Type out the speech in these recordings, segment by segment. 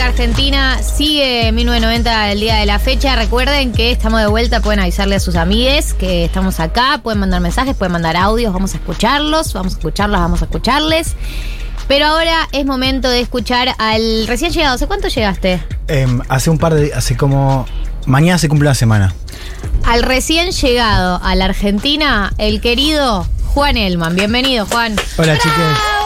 República Argentina sigue 1990 el día de la fecha. Recuerden que estamos de vuelta, pueden avisarle a sus amigues que estamos acá, pueden mandar mensajes, pueden mandar audios, vamos a escucharlos, vamos a escucharlos, vamos a escucharles. Pero ahora es momento de escuchar al recién llegado. ¿Hace cuánto llegaste? Em, hace un par de. Hace como. Mañana se cumple una semana. Al recién llegado a la Argentina, el querido Juan Elman. Bienvenido, Juan. Hola, chicos.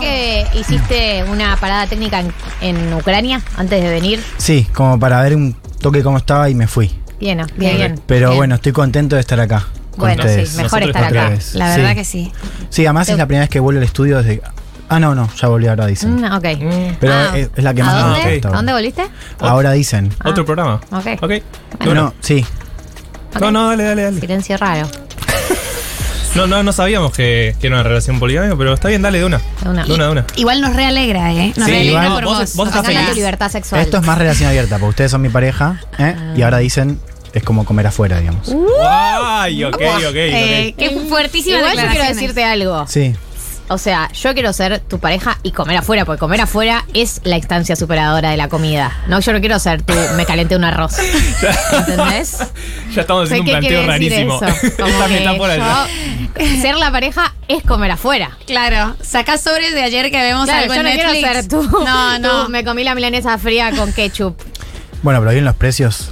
¿Es verdad que hiciste una parada técnica en, en Ucrania antes de venir? Sí, como para ver un toque cómo estaba y me fui. Bien, bien, bien. Pero Bien. bueno, estoy contento de estar acá. Bueno, ustedes. sí, mejor Nosotros estar acá. vez. La Sí. verdad que sí. Sí, además Te- es la primera vez que vuelvo al estudio desde. Ah, no, no, ya volví, ahora dicen. Mm, ok. Pero Ah, es, es la que más ¿A me dónde? gusta. ¿A dónde volviste? Ahora dicen. Ah. Otro programa. Ok. Ok. No, no, sí. Ok. No, no, dale, dale, dale. Silencio raro. No, no, no sabíamos que, que era una relación poligámica, pero está bien, dale de una. De una. De una, de una. Igual nos realegra, ¿eh? Nos Sí, realegra igual por vos- vos. vos estás feliz. tu libertad sexual. Esto es más relación abierta, porque ustedes son mi pareja, ¿eh? Y ahora dicen, es como comer afuera, digamos. Ay, ok, ok, Eh, qué fuertísima Igual yo quiero decirte algo. Sí. O sea, yo quiero ser tu pareja y comer afuera, porque comer afuera es la instancia superadora de la comida. No, yo no quiero ser tú, me calenté un arroz. ¿Entendés? Ya estamos haciendo un ¿Qué planteo rarísimo. yo- ser la pareja es comer afuera. Claro, sacás sobres de ayer que vemos Claro, algo yo en no Netflix. quiero ser tú. No, no. Tú, me comí la milanesa fría con ketchup. Bueno, pero bien los precios.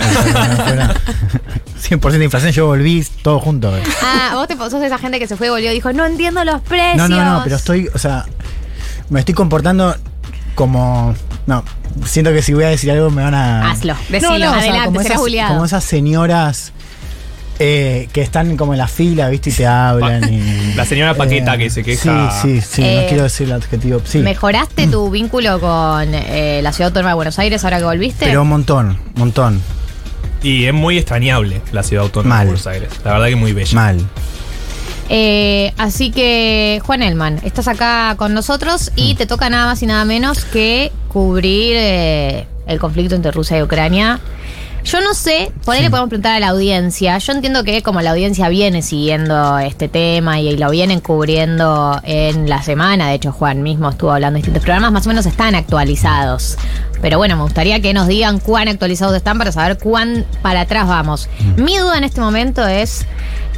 100% de inflación, yo volví todo junto. Ah, vos te, sos esa gente que se fue y volvió y dijo, no entiendo los precios. No, no, no, pero estoy, o sea, me estoy comportando como. No, siento que si voy a decir algo me van a. Hazlo, No, decilo, no, o sea, adelante, como serás esas, juliado. como esas señoras eh, que están como en la fila, ¿viste? Y te hablan. y, La señora Paqueta que se queja. Sí, sí, sí, Eh, no quiero decir el adjetivo. Sí. ¿Mejoraste tu vínculo con eh, la ciudad autónoma de Buenos Aires ahora que volviste? Pero un montón, un montón. Y es muy extrañable la ciudad autónoma Mal. de Buenos Aires. La verdad que muy bella. Mal. Eh, así que, Juan Elman, estás acá con nosotros y Mm. te toca nada más y nada menos que cubrir eh, el conflicto entre Rusia y Ucrania. Yo no sé, por ahí le podemos preguntar a la audiencia. Yo entiendo que como la audiencia viene siguiendo este tema y, lo vienen cubriendo en la semana, de hecho Juan mismo estuvo hablando de distintos programas, más o menos están actualizados. Pero bueno, me gustaría que nos digan cuán actualizados están para saber cuán para atrás vamos. Mi duda en este momento es,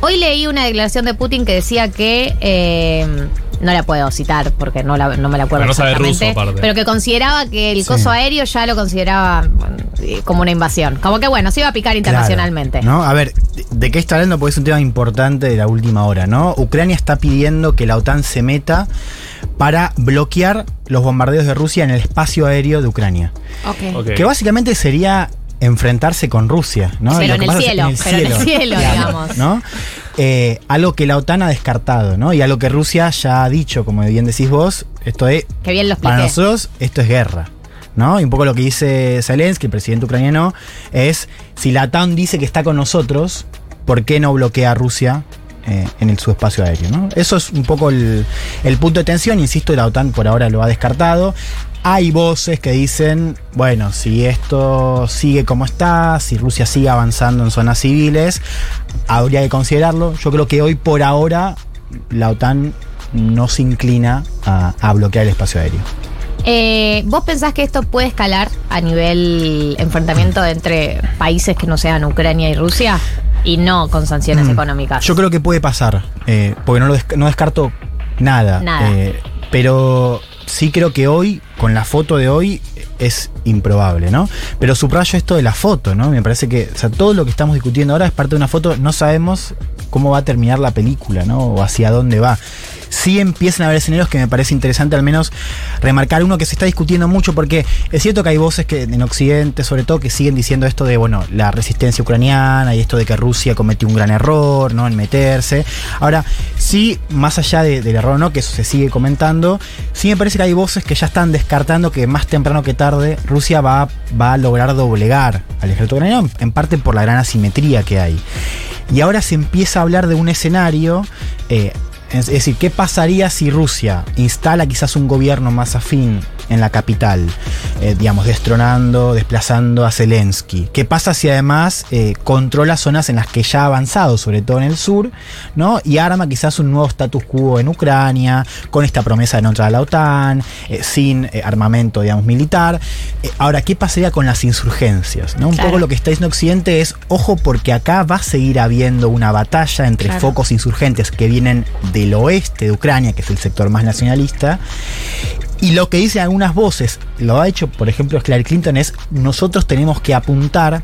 hoy leí una declaración de Putin que decía que... eh, no la puedo citar porque no, la- no me la acuerdo Pero no sabe exactamente, ruso, aparte. pero que consideraba que el Sí. coso aéreo ya lo consideraba bueno, eh, como una invasión. Como que bueno, se iba a picar internacionalmente. Claro, ¿no? A ver, ¿de- ¿de qué está hablando? Porque es un tema importante de la última hora, ¿no? Ucrania está pidiendo que la OTAN se meta para bloquear los bombardeos de Rusia en el espacio aéreo de Ucrania. Ok. Ok. Que básicamente sería enfrentarse con Rusia, ¿no? Pero en el cielo, pero en el cielo, digamos. ¿no? Eh, algo que la OTAN ha descartado, ¿no? Y algo que Rusia ya ha dicho, como bien decís vos, esto es, Que bien lo expliqué. para nosotros, esto es guerra. ¿No? Y un poco lo que dice Zelensky, el presidente ucraniano, es si la OTAN dice que está con nosotros, ¿por qué no bloquea a Rusia eh, en el, su espacio aéreo? ¿no? Eso es un poco el, el punto de tensión, insisto, la OTAN por ahora lo ha descartado. Hay voces que dicen, bueno, si esto sigue como está, si Rusia sigue avanzando en zonas civiles, habría que considerarlo. Yo creo que hoy por ahora la OTAN no se inclina a, a bloquear el espacio aéreo. Eh, ¿Vos pensás que esto puede escalar a nivel enfrentamiento entre países que no sean Ucrania y Rusia? Y no con sanciones Mm. económicas. Yo creo que puede pasar, eh, porque no, lo no descarto nada. Nada. eh, pero sí creo que hoy, con la foto de hoy, es improbable, ¿no? Pero subrayo esto de la foto, ¿no? Me parece que, todo lo que estamos discutiendo ahora es parte de una foto, no sabemos cómo va a terminar la película, ¿no? O hacia dónde va. Sí empiezan a haber escenarios que me parece interesante al menos remarcar uno que se está discutiendo mucho porque es cierto que hay voces que en Occidente sobre todo que siguen diciendo esto de bueno la resistencia ucraniana y esto de que Rusia cometió un gran error no en meterse ahora sí más allá de- del error no que eso se sigue comentando sí me parece que hay voces que ya están descartando que más temprano que tarde Rusia va a lograr doblegar al ejército ucraniano en parte por la gran asimetría que hay y ahora se empieza a hablar de un escenario eh, Es decir, ¿qué pasaría si Rusia instala quizás un gobierno más afín en la capital? Eh, digamos, destronando, desplazando a Zelensky. ¿Qué pasa si además eh, controla zonas en las que ya ha avanzado, sobre todo en el sur, ¿no? Y arma quizás un nuevo status quo en Ucrania, con esta promesa de no entrar a la OTAN, eh, sin armamento, digamos, militar. Ahora, ¿qué pasaría con las insurgencias? ¿no? Un Claro. poco lo que está diciendo Occidente es, ojo, porque acá va a seguir habiendo una batalla entre Claro. focos insurgentes que vienen del oeste de Ucrania, que es el sector más nacionalista. Y lo que dicen algunas voces, lo ha hecho por ejemplo Hillary Clinton, es nosotros tenemos que apuntar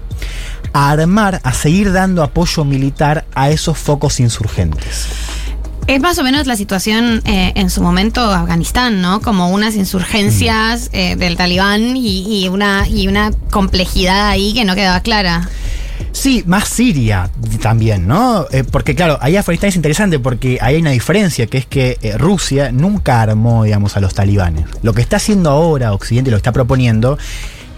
a armar, a seguir dando apoyo militar a esos focos insurgentes. Es más o menos la situación eh, en su momento Afganistán, ¿no? Como unas insurgencias eh, del talibán y, y una, y una complejidad ahí que no quedaba clara. Sí, más Siria también, ¿no? Eh, porque claro, ahí Afganistán es interesante porque ahí hay una diferencia, que es que eh, Rusia nunca armó, digamos, a los talibanes. Lo que está haciendo ahora Occidente, lo que está proponiendo,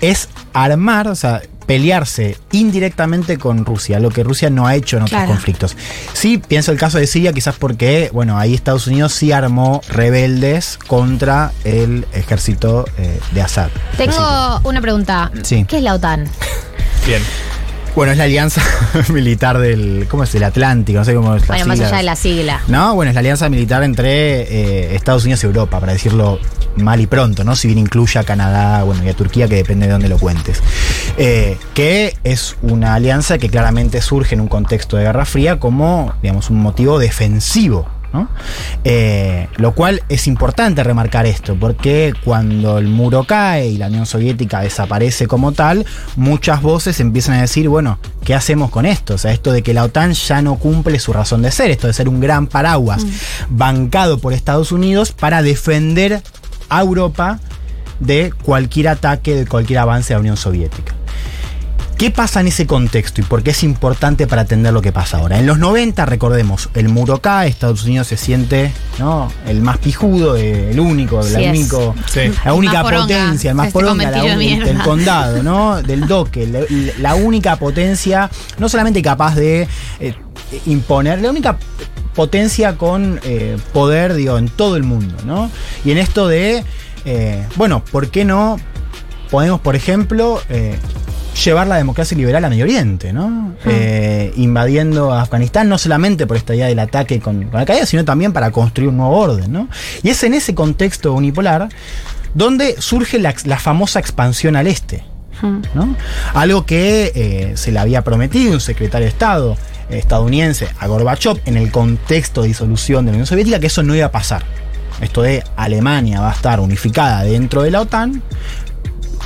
es armar, o sea, pelearse indirectamente con Rusia, lo que Rusia no ha hecho en otros Claro. conflictos. Sí, pienso el caso de Siria, quizás porque, bueno, ahí Estados Unidos sí armó rebeldes contra el ejército eh, de Assad. Tengo una pregunta. Sí. ¿Qué es la OTAN? Bien. Bueno, es la alianza militar del. ¿Cómo es? El Atlántico, no sé cómo es las Bueno, más siglas. allá de la sigla. No, bueno, es la alianza militar entre eh, Estados Unidos y Europa, para decirlo mal y pronto, ¿no? Si bien incluye a Canadá, bueno, y a Turquía, que depende de dónde lo cuentes. Eh, que es una alianza que claramente surge en un contexto de Guerra Fría como, digamos, un motivo defensivo. ¿No? Eh, lo cual es importante remarcar esto, porque cuando el muro cae y la Unión Soviética desaparece como tal, muchas voces empiezan a decir, bueno, ¿qué hacemos con esto? O sea, esto de que la OTAN ya no cumple su razón de ser, esto de ser un gran paraguas bancado por Estados Unidos para defender a Europa de cualquier ataque, de cualquier avance de la Unión Soviética. ¿Qué pasa en ese contexto y por qué es importante para entender lo que pasa ahora? En los 90, recordemos, el muro cae, Estados Unidos se siente ¿no? el más pijudo, eh, el único, Sí la, es. único, Sí. la El única más poronga potencia, el más este poronga, la mierda. del condado, ¿no? del doque, la, la única potencia, no solamente capaz de eh, imponer, la única potencia con eh, poder, digo, en todo el mundo, ¿no? Y en esto de, eh, bueno, ¿por qué no podemos, por ejemplo, eh, llevar la democracia liberal a Medio Oriente, ¿no? Eh, invadiendo a Afganistán, no solamente por esta idea del ataque con, con Al Qaeda, sino también para construir un nuevo orden, ¿no? Y es en ese contexto unipolar donde surge la, la famosa expansión al este. ¿no? Algo que eh, se le había prometido un secretario de Estado estadounidense a Gorbachev en el contexto de disolución de la Unión Soviética, que eso no iba a pasar. Esto de Alemania va a estar unificada dentro de la OTAN.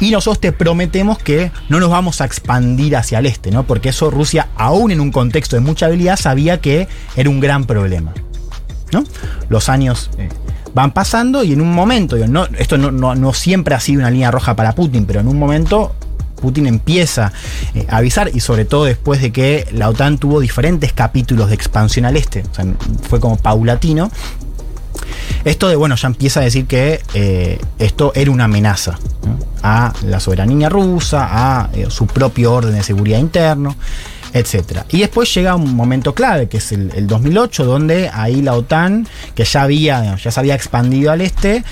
Y nosotros te prometemos que no nos vamos a expandir hacia el este, ¿no? Porque eso Rusia, aún en un contexto de mucha habilidad, sabía que era un gran problema. ¿no? Los años eh, van pasando y en un momento, esto no, no- no siempre ha sido una línea roja para Putin, pero en un momento Putin empieza eh, a avisar y sobre todo después de que la OTAN tuvo diferentes capítulos de expansión al este, fue como paulatino. Esto de, bueno, ya empieza a decir que eh, esto era una amenaza a la soberanía rusa, a eh, su propio orden de seguridad interno, etc. Y después llega un momento clave, que es el, el 2008, donde ahí la OTAN, que ya, había, ya se había expandido al este,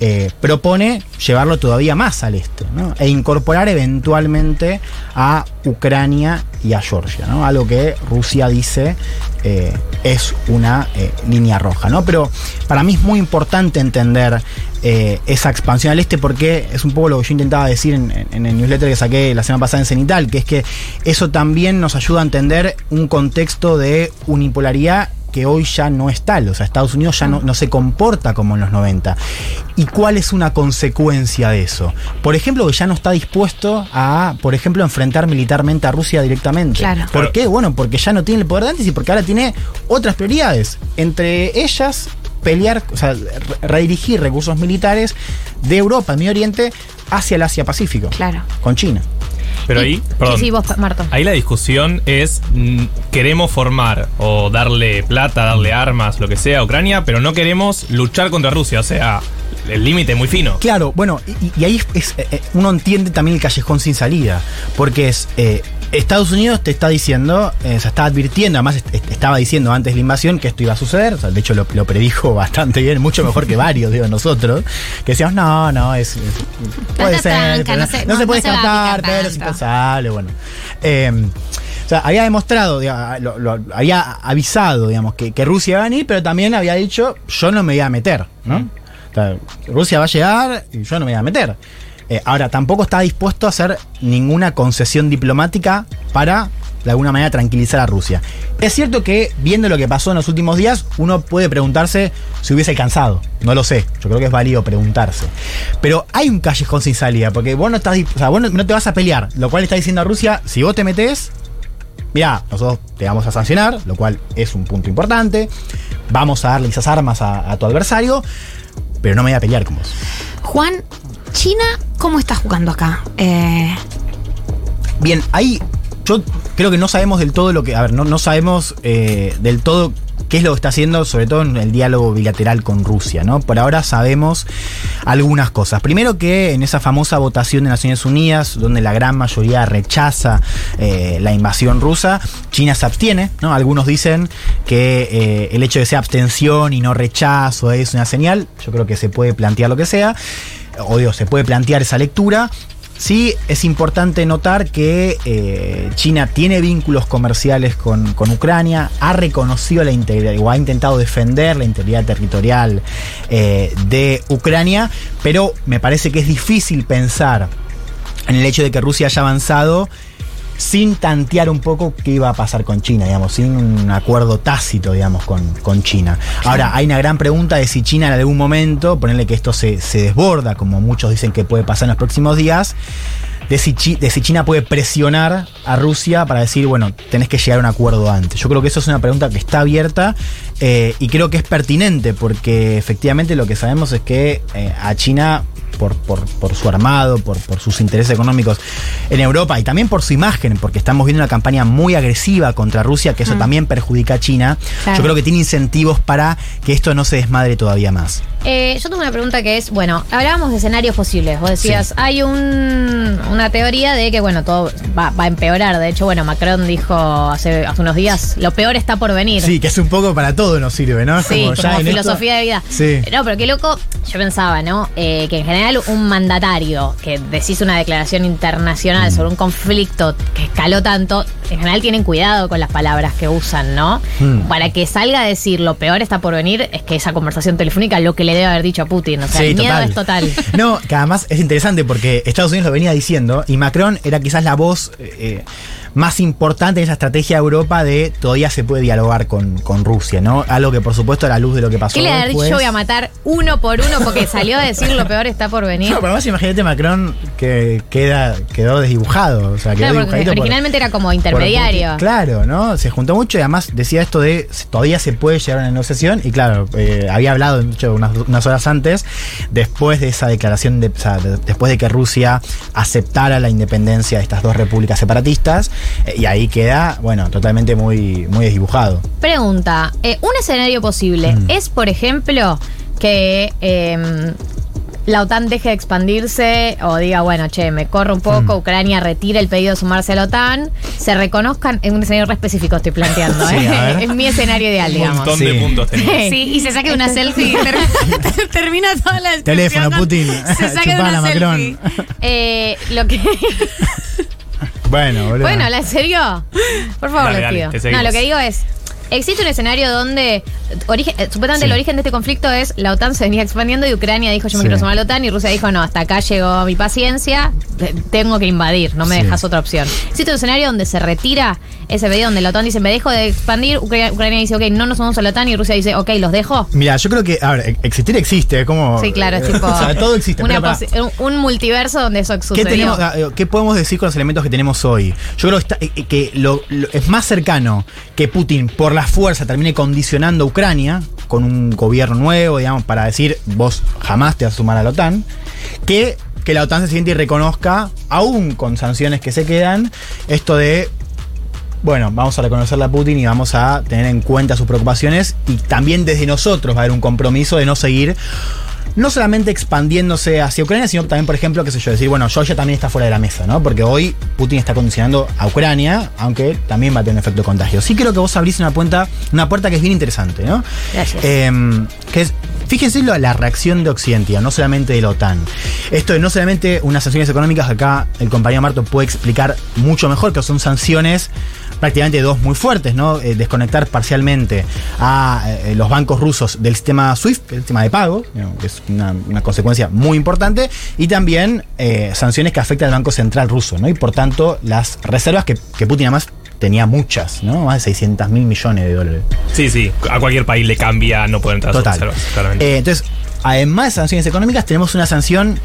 eh, propone llevarlo todavía más al este e incorporar eventualmente a Ucrania y a Georgia, ¿no? algo que Rusia dice eh, es una eh, línea roja. ¿no? Pero para mí es muy importante entender eh, esa expansión al este porque es un poco lo que yo intentaba decir en, el newsletter que saqué la semana pasada en Cenital, que es que eso también nos ayuda a entender un contexto de unipolaridad que hoy ya no es tal. O sea, Estados Unidos ya no, no se comporta como en los 90. ¿Y cuál es una consecuencia de eso? Por ejemplo, que ya no está dispuesto a, por ejemplo, enfrentar militarmente a Rusia directamente. Claro. ¿Por qué? Bueno, porque ya no tiene el poder de antes y porque ahora tiene otras prioridades. Entre ellas, pelear, o sea, re- redirigir recursos militares de Europa, Medio Oriente, hacia el Asia-Pacífico. Claro. Con China. Pero ahí, perdón. Sí, sí, vos, Marto. Ahí la discusión es, mm, queremos formar o darle plata, darle armas, lo que sea a Ucrania, pero no queremos luchar contra Rusia. O sea, el límite es muy fino. Claro, bueno, y, y ahí es, eh, eh, uno entiende también el callejón sin salida, porque es, eh, Estados Unidos te está diciendo, eh, se está advirtiendo, además est- est- estaba diciendo antes de la invasión que esto iba a suceder, o sea, de hecho lo, lo predijo bastante bien, mucho mejor que varios, digo, nosotros, que decíamos, no, no, es, es- puede ser, tranca, pero no no, se- no no- se puede no se pero es impensable, bueno. Eh, o sea, había demostrado, diga, lo- lo- había avisado, digamos, que, que Rusia va a venir, pero también había dicho, yo no me voy a meter, ¿no? O sea, Rusia va a llegar y yo no me voy a meter. Eh, ahora, tampoco está dispuesto a hacer ninguna concesión diplomática para, de alguna manera, tranquilizar a Rusia. Es cierto que, viendo lo que pasó en los últimos días, uno puede preguntarse si hubiese alcanzado. No lo sé. Yo creo que es válido preguntarse. Pero hay un callejón sin salida, porque vos no estás, o sea, vos no, te vas a pelear. Lo cual está diciendo a Rusia, si vos te metés, Mirá, nosotros te vamos a sancionar, lo cual es un punto importante. Vamos a darle esas armas a tu adversario, pero no me voy a pelear con vos. Juan, China, ¿cómo está jugando acá? Eh, Bien, ahí yo creo que no sabemos del todo lo que. A ver, no, no sabemos eh, del todo qué es lo que está haciendo, sobre todo en el diálogo bilateral con Rusia, ¿no? Por ahora sabemos algunas cosas. Primero que en esa famosa votación de Naciones Unidas, donde la gran mayoría rechaza eh, la invasión rusa, China se abstiene, ¿no? Algunos dicen que el hecho de ser abstención y no rechazo es una señal. Yo creo que se puede plantear lo que sea. O se puede plantear esa lectura. Sí, es importante notar que eh, China tiene vínculos comerciales con, con Ucrania, ha reconocido la integridad o ha intentado defender la integridad territorial eh, de Ucrania, pero me parece que es difícil pensar en el hecho de que Rusia haya avanzado sin tantear un poco qué iba a pasar con China, digamos, sin un acuerdo tácito, digamos, con, con China. Ahora, hay una gran pregunta de si China en algún momento, ponerle que esto se, se desborda, como muchos dicen que puede pasar en los próximos días, de si, de si China puede presionar a Rusia para decir, bueno, tenés que llegar a un acuerdo antes. Yo creo que eso es una pregunta que está abierta eh, y creo que es pertinente porque efectivamente lo que sabemos es que eh, a China por, por, por su armado, por, por sus intereses económicos en Europa y también por su imagen, porque estamos viendo una campaña muy agresiva contra Rusia, que eso también perjudica a China. Claro. Yo creo que tiene incentivos para que esto no se desmadre todavía más. Eh, yo tengo una pregunta que es, bueno, hablábamos de escenarios posibles. Vos decías, hay un, una teoría de que, bueno, todo va, va a empeorar. De hecho, bueno, Macron dijo hace, hace unos días, lo peor está por venir. Sí, que es un poco para todo nos sirve, ¿no? Sí, como, ya en esto- filosofía de vida. Sí. No, pero qué loco, yo pensaba, ¿no? Eh, que en general un mandatario que decís una declaración internacional Mm. sobre un conflicto que escaló tanto, en general tienen cuidado con las palabras que usan, ¿no? Mm. Para que salga a decir lo peor está por venir, es que esa conversación telefónica lo que le debe haber dicho a Putin. O sea, Sí, el miedo total. es total. No, que además es interesante porque Estados Unidos lo venía diciendo y Macron era quizás la voz eh, más importante en esa estrategia de Europa de todavía se puede dialogar con, con Rusia, ¿no? Algo que por supuesto a la luz de lo que pasó. ¿Qué le ha dicho? Yo voy a matar uno por uno porque salió a decir lo peor está por venir. No, pero además imagínate Macron que queda, quedó desdibujado. O sea, quedó Claro, porque dibujadito por- originalmente era como por intermediario. Claro, ¿no? Se juntó mucho y además decía esto de todavía se puede llegar a una negociación. Y claro, eh, había hablado, unas, unas horas antes, después de esa declaración, de, o sea, de- después de que Rusia aceptara la independencia de estas dos repúblicas separatistas. eh, y ahí queda, bueno, totalmente muy, muy desdibujado. Pregunta, eh, un escenario posible Mm. es, por ejemplo, que eh, la OTAN deje de expandirse o diga, bueno, che, me corro un poco, Mm. Ucrania retira el pedido de sumarse a la OTAN, se reconozcan, en un escenario re específico estoy planteando, Sí, ¿eh? es mi escenario ideal, Un digamos. montón Sí. de puntos tenía. sí, y se saque una selfie y ter- termina toda la descripción Teléfono, con- Putin. Se saque Chupala, una Macron. selfie. Eh, lo que Bueno, boludo. Bueno, ¿la en serio? Por favor, Dale, pido. no, lo que digo es. Existe un escenario donde origen, eh, supuestamente Sí. el origen de este conflicto es la OTAN se venía expandiendo y Ucrania dijo yo me Sí. quiero sumar a la OTAN y Rusia dijo no, hasta acá llegó mi paciencia, te- tengo que invadir, no me Sí. dejas otra opción. Existe un escenario donde se retira ese pedido, donde la OTAN dice me dejo de expandir, Ucrania, Ucrania dice ok, no nos sumamos a la OTAN y Rusia dice ok, los dejo. Mira, yo creo que, a ver, existir existe, como. Sí, claro, es tipo O sea, todo existe. una posi- un, multiverso donde eso ¿Qué, sucedió. tenemos, eh, ¿Qué podemos decir con los elementos que tenemos hoy? Yo creo que, está- eh, que lo- lo- es más cercano que Putin por la fuerza termine condicionando a Ucrania con un gobierno nuevo, digamos, para decir vos jamás te vas a sumar a la OTAN, que que la OTAN se siente y reconozca, aún con sanciones que se quedan, esto de bueno, vamos a reconocerle a Putin y vamos a tener en cuenta sus preocupaciones y también desde nosotros va a haber un compromiso de no seguir no solamente expandiéndose hacia Ucrania, sino también, por ejemplo, qué sé yo, decir, bueno, Georgia también está fuera de la mesa, ¿no? Porque hoy Putin está condicionando a Ucrania, aunque también va a tener un efecto de contagio. Sí creo que vos abrís una puerta, una puerta que es bien interesante, ¿no? Gracias. Eh, que es, fíjense lo- la reacción de Occidente, no solamente de la OTAN. Esto es no solamente unas sanciones económicas, acá el compañero Marto puede explicar mucho mejor, que son sanciones prácticamente dos muy fuertes, ¿no? Eh, desconectar parcialmente a eh, los bancos rusos del sistema SWIFT, el sistema de pago, que es una, una consecuencia muy importante, y también eh, sanciones que afectan al Banco Central ruso, ¿no? Y por tanto, las reservas que, que Putin además tenía muchas, ¿no? Más de 600 mil millones de dólares. Sí, sí. A cualquier país le cambia no poder entrar a sus Total. reservas, claramente. Entonces, además de sanciones económicas, tenemos una sanción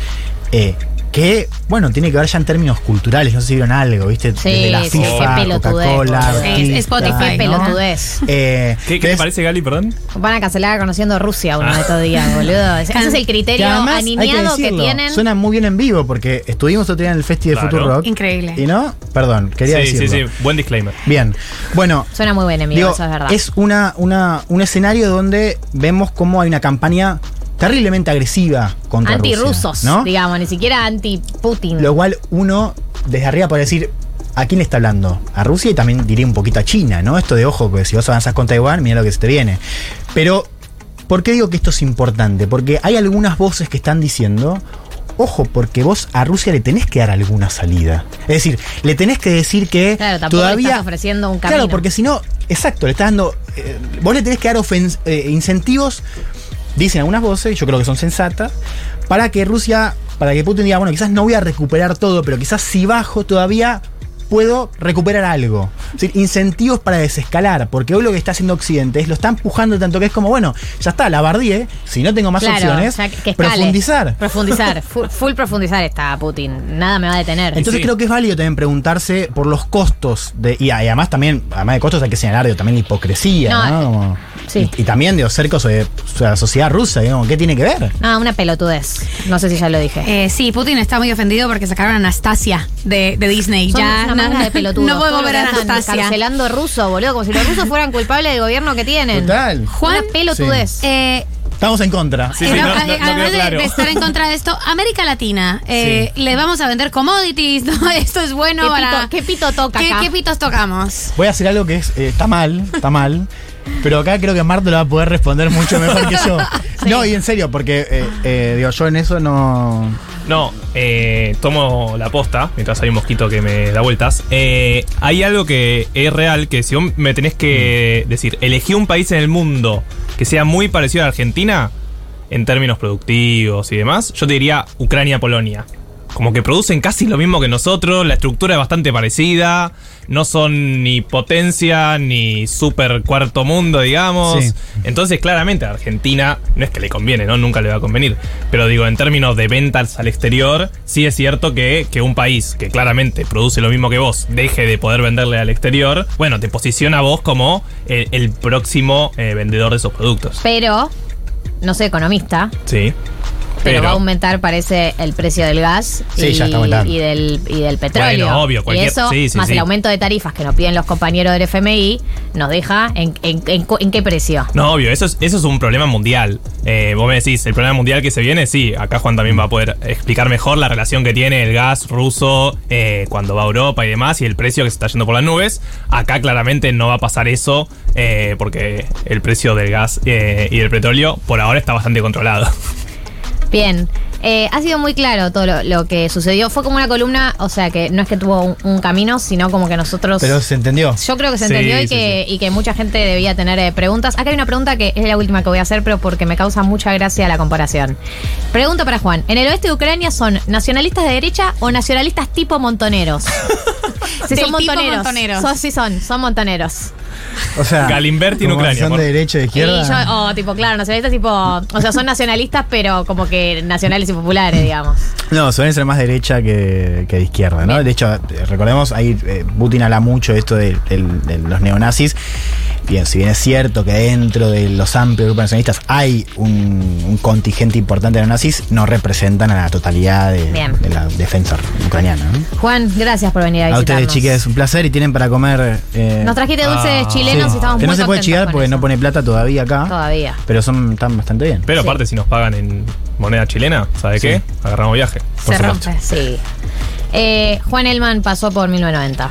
eh, que, bueno, tiene que ver ya en términos culturales. No sé si vieron algo, ¿viste? Sí, Desde la FIFA, Coca-Cola, Spotify, pelotudez. Eh, ¿Qué, qué te parece, Gali, perdón? Van a cancelar conociendo Rusia uno Ah. de estos días, boludo. Ese es el que criterio aniñado que, decirlo, tienen. Suena muy bien en vivo porque estuvimos otro día en el Festival de Claro. Futuro Rock. Increíble. Y no, perdón, quería sí, decirlo. sí, sí. Buen disclaimer. Bien. Bueno, Suena muy bien en vivo, Digo, eso es verdad. es una, una, un escenario donde vemos cómo hay una campaña terriblemente agresiva contra Rusia, Antirrusos, ¿no? digamos, ni siquiera anti-Putin. Lo cual uno desde arriba puede decir, ¿a quién le está hablando? A Rusia y también diría un poquito a China, ¿no? Esto de ojo, que si vos avanzás con Taiwán, mira lo que se te viene. Pero, ¿por qué digo que esto es importante? Porque hay algunas voces que están diciendo, ojo, porque vos a Rusia le tenés que dar alguna salida. Es decir, le tenés que decir que Claro, le todavía... estás ofreciendo un camino. Claro, porque si no, exacto, le estás dando... eh, vos le tenés que dar eh, incentivos dicen algunas voces, yo creo que son sensatas, para que Rusia, para que Putin diga, bueno, quizás no voy a recuperar todo, pero quizás si bajo todavía puedo recuperar algo. Es decir, incentivos para desescalar, porque hoy lo que está haciendo Occidente es lo está empujando tanto que es como, bueno, ya está, la bardí, si no tengo más Claro, opciones, o sea, que escale. profundizar. Profundizar. Full, full profundizar está Putin. Nada me va a detener. Entonces Sí. creo que es válido también preguntarse por los costos de, y, y además también, además de costos hay que señalar digo, también la hipocresía, No, ¿no? Como- sí. y, y también de cercos de, de la sociedad rusa, digamos, ¿qué tiene que ver? Ah, una pelotudez. No sé si ya lo dije. Eh, sí, Putin está muy ofendido porque sacaron a Anastasia de, de Disney. Son ya una manga de pelotudos. no podemos ver a Anastasia. Cancelando ruso, boludo. Como si los rusos fueran culpables del gobierno que tienen. Total. Juan, Una pelotudez. Eh, Estamos en contra. Sí, sí, no, no- no- eh, no además quedó de- claro. de, estar en contra de esto, América Latina, eh, le vamos a vender commodities, ¿no? Esto es bueno ¿Qué para... pito- qué pito toca ¿Qué, acá? qué pitos tocamos? Voy a hacer algo que es, eh, está mal, está mal. Pero acá creo que Marto lo va a poder responder mucho mejor que yo. No, y en serio, porque eh, eh, digo, yo en eso no. No, eh, tomo la posta mientras hay un mosquito que me da vueltas. Eh, hay algo que es real, que si vos me tenés que decir, elegí un país en el mundo que sea muy parecido a Argentina, en términos productivos y demás, yo te diría Ucrania-Polonia. Como que producen casi lo mismo que nosotros, la estructura es bastante parecida, no son ni potencia ni super cuarto mundo, digamos. Sí. Entonces, claramente, a Argentina no es que le conviene, ¿no? Nunca le va a convenir. Pero digo, en términos de ventas al exterior, sí es cierto que, que un país que claramente produce lo mismo que vos deje de poder venderle al exterior, bueno, te posiciona a vos como el, el próximo eh, vendedor de esos productos. Pero, no soy economista, Sí. Pero, va a aumentar, parece, el precio del gas Sí, y, ya está aumentando. y del, y del petróleo. Bueno, obvio, y cualquier- eso, sí, sí, más el aumento de tarifas que nos piden los compañeros del FMI, nos deja en, en- en- en qué precio. No, obvio, eso es, eso es un problema mundial. Eh, vos me decís, el problema mundial que se viene, sí, acá Juan también va a poder explicar mejor la relación que tiene el gas ruso eh, cuando va a Europa y demás y el precio que se está yendo por las nubes. Acá claramente no va a pasar eso eh, porque el precio del gas y del petróleo por ahora está bastante controlado. Bien. Eh, ha sido muy claro todo lo, lo que sucedió. Fue como una columna, o sea que no es que tuvo un, un camino, sino como que nosotros. Pero se entendió. Yo creo que se Sí, entendió y, sí, que, y que mucha gente debía tener eh, preguntas. Acá hay una pregunta que es la última que voy a hacer, pero porque me causa mucha gracia la comparación. Pregunta para Juan. ¿En el oeste de Ucrania son nacionalistas de derecha o nacionalistas tipo montoneros? Sí, son tipo montoneros. montoneros. Son- sí, son, son montoneros. O sea, Galimberti en Ucrania, Son por- de derecha y de izquierda. Y yo, o tipo, claro, nacionalistas tipo. O sea, son nacionalistas, pero como que nacionales y populares, digamos. No, suelen ser más derecha que, que de izquierda, ¿no? Bien. De hecho, recordemos, ahí eh, Putin habla mucho de esto de, del- de los neonazis. Bien, si bien es cierto que dentro de los amplios grupos nacionalistas hay un, un contingente importante de neonazis, no representan a la totalidad de, de la defensa ucraniana. ¿no? Juan, gracias por venir a A visitarnos. ustedes, chicas, un placer y tienen para comer. eh, Nos trajiste dulces Ah. Chilenos y estamos que no se puede chigar porque eso. no pone plata todavía acá. Todavía. Pero son están bastante bien. Pero Sí. aparte, si nos pagan en moneda chilena, ¿sabe Sí. qué? Agarramos viaje. Se supuesto. rompe. Sí. Eh, Juan Elman pasó por 1990.